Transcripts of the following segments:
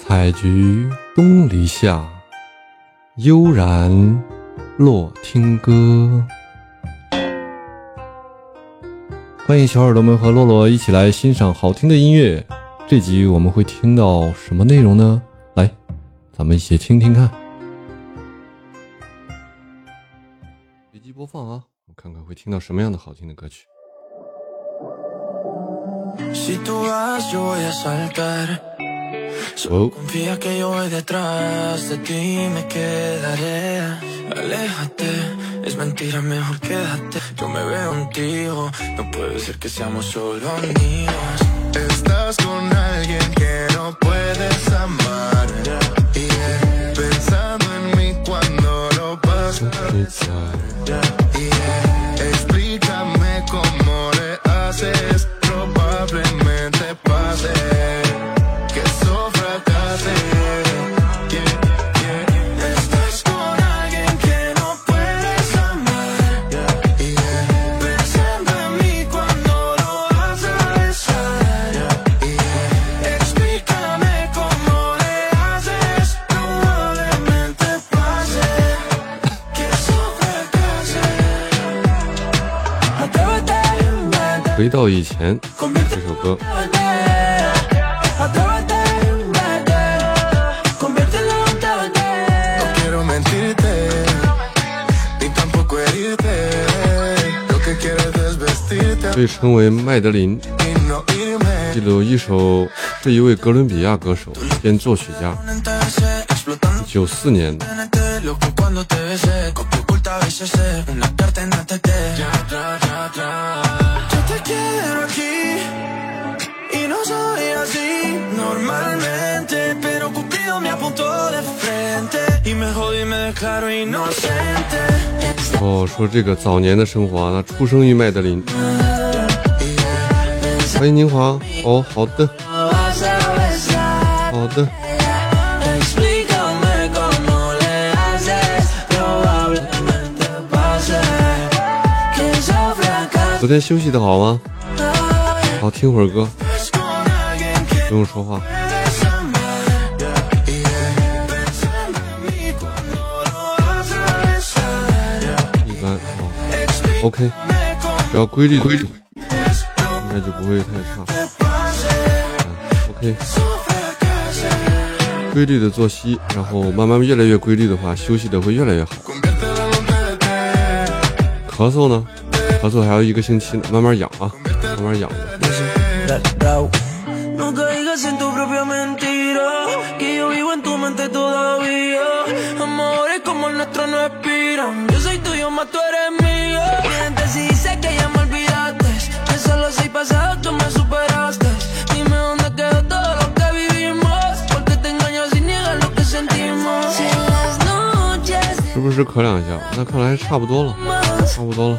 采菊东篱下，悠然落听歌。欢迎小耳朵们和洛洛一起来欣赏好听的音乐。这集我们会听到什么内容呢？来，咱们一起听听看。随机播放啊，我看看会听到什么样的好听的歌曲。Solo Oh. confía que yo voy detrás de ti me quedaré. Aléjate, es mentira, mejor quédate. Yo me veo contigo, no puede ser que seamos solo amigos. Estás con alguien que no puedes amar. Yeah. Pensando en mí cuando lo pasas. Yeah. 回到以前这首歌。被称为麦德林，记录一首是一位哥伦比亚歌手兼作曲家，九四年。的。Tenerte loco cuando te besé Copia oculta a veces sé Una carta en ATT Ya, ya, ya, ya Yo te quiero aquí Y no soy así Normalmente Pero Cupido me apuntó de frente Y me jodí y me declaro inocente 哦，说这个早年的生活啊，那出生于麦德林。欢迎宁华。哦，好的好的。昨天休息的好吗？好，听会儿歌，不用说话。一般，好，OK，只要规律规律，应该就不会太差。OK，规律的作息，然后慢慢越来越规律的话，休息的会越来越好。咳嗽呢？咳嗽还要一个星期呢，慢慢养啊，慢慢养，是不是咳两下？那看来差不多了，差不多了。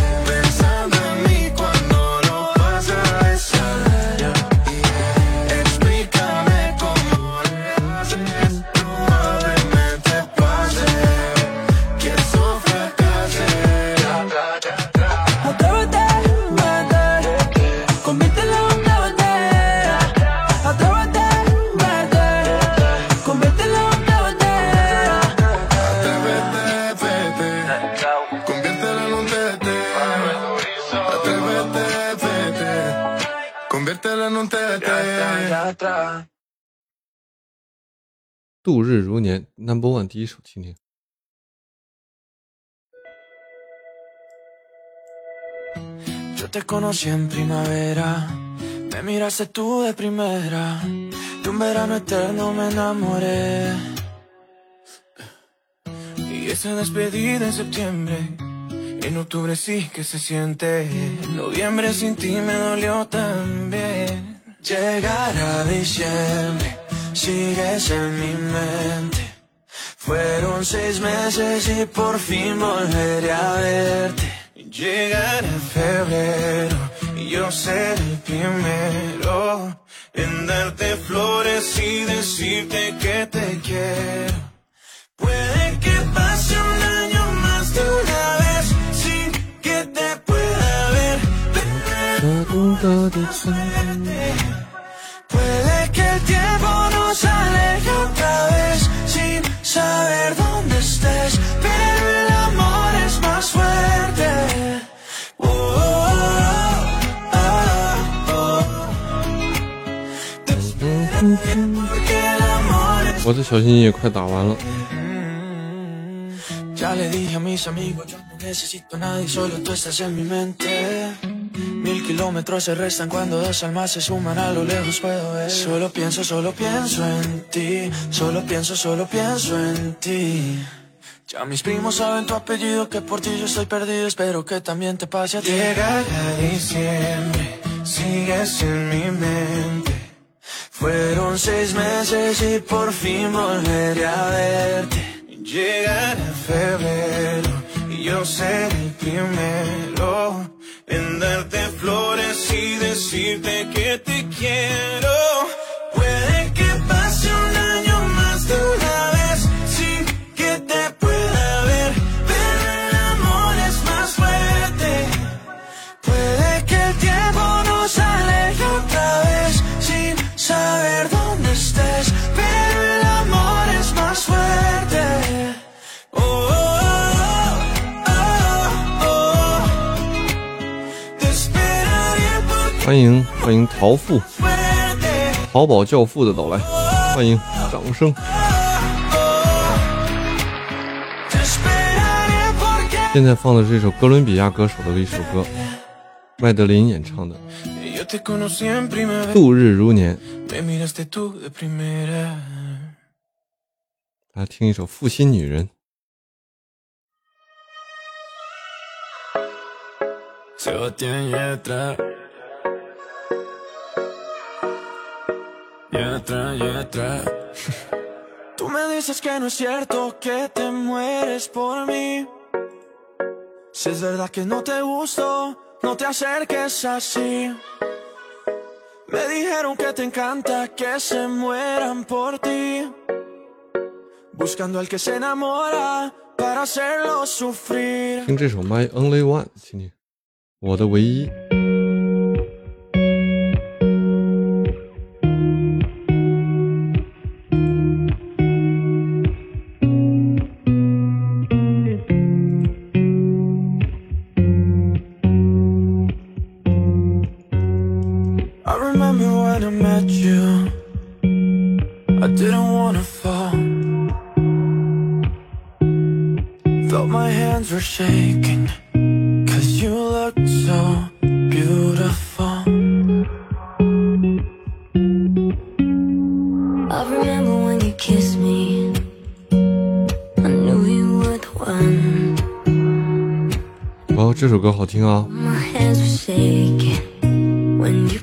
TT. 度日如年，Number One 第一首，听听。 Yo te conocí en primavera, me miraste tú de primera, de un verano eterno me enamoré. Y esa despedida en septiembre, en octubre sí que se siente, en noviembre sin ti me dolió también. Llegar a diciembre, sigues en mi mente. Fueron seis meses y por fin volveré a verte. Llegará febrero y yo seré el primero en darte flores y decirte que te quiero. Puede que pase un año más de una vez sin que te pueda ver, 我的小心也快打完了， Ya le dije a mis amigos, yo no necesito a nadie, solo tú estás en mi mente. Mil kilómetros se restan cuando dos almas se suman a lo lejos puedo ver. Solo pienso, solo pienso en ti, solo pienso, solo pienso en ti. Ya mis primos saben tu apellido, que por ti yo estoy perdido, espero que también te pase a ti. Llega diciembre, sigues en mi mente. fueron seis meses y por fin volveré a verte. Llegará febrero y yo seré el primero en darte flores y decirte que te quiero. 欢迎欢迎，淘富，淘宝教父的到来，欢迎掌声。现在放的这首哥伦比亚歌手的一首歌，麦德林演唱的，《度日如年》。来听一首《负心女人》。Yatra, Yatra. Tú me dices que no es cierto que te mueres por mí. Si es verdad que no te gusto, no te acerques así. Me dijeron que te encanta que se mueran por ti. Buscando al que se enamora para hacerlo sufrir. 听这首《My Only One》，请听，我的唯一。 when I met you. I didn't wanna fall. Felt my hands were shaking. Cause you looked so beautiful. I remember when you kissed me. I knew you were the one. 哦，这首歌好听啊！ My hands were shaking when you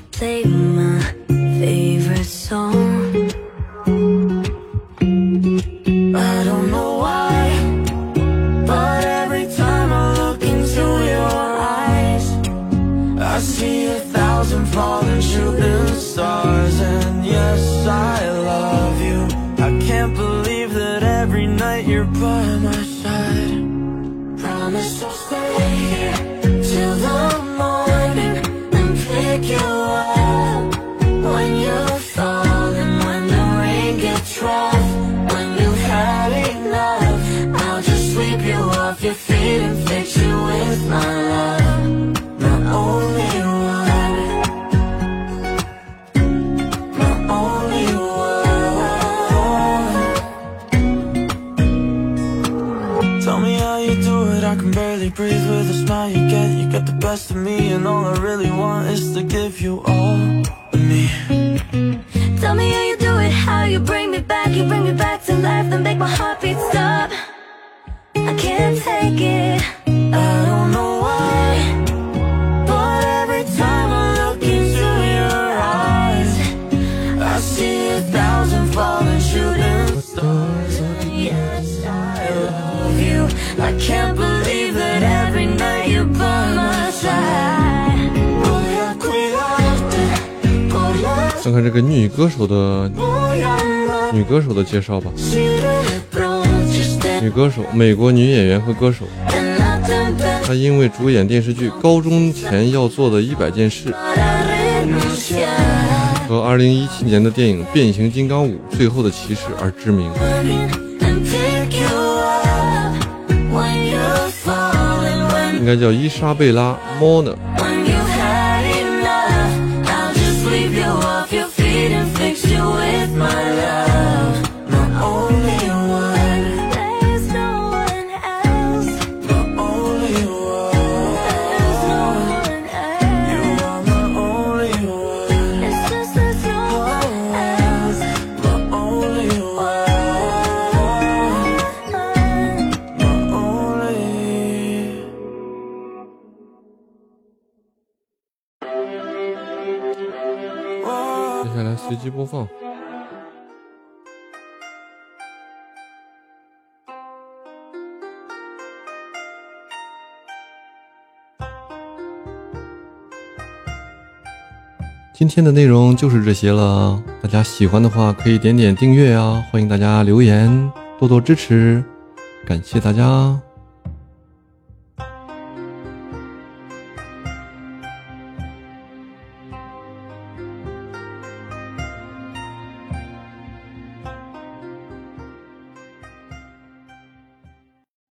I see a thousand falling shooting stars. And yes, I love best of me, and all I really want is to give you all of me. Tell me how you do it, how you bring me back, you bring me back to life, then make my heartbeat stop. I can't take it. I don't know why, but every time I look into your eyes, I see a thousand falling shooting stars. Yes, I love you. I can't believe 看看这个女歌手的女歌手的介绍吧，女歌手，美国女演员和歌手，她因为主演电视剧《高中前要做的一百件事》和2017年的电影《变形金刚5》最后的骑士而知名。应该叫伊莎贝拉·莫娜。随机播放。今天的内容就是这些了，大家喜欢的话可以点点订阅啊，欢迎大家留言，多多支持，感谢大家。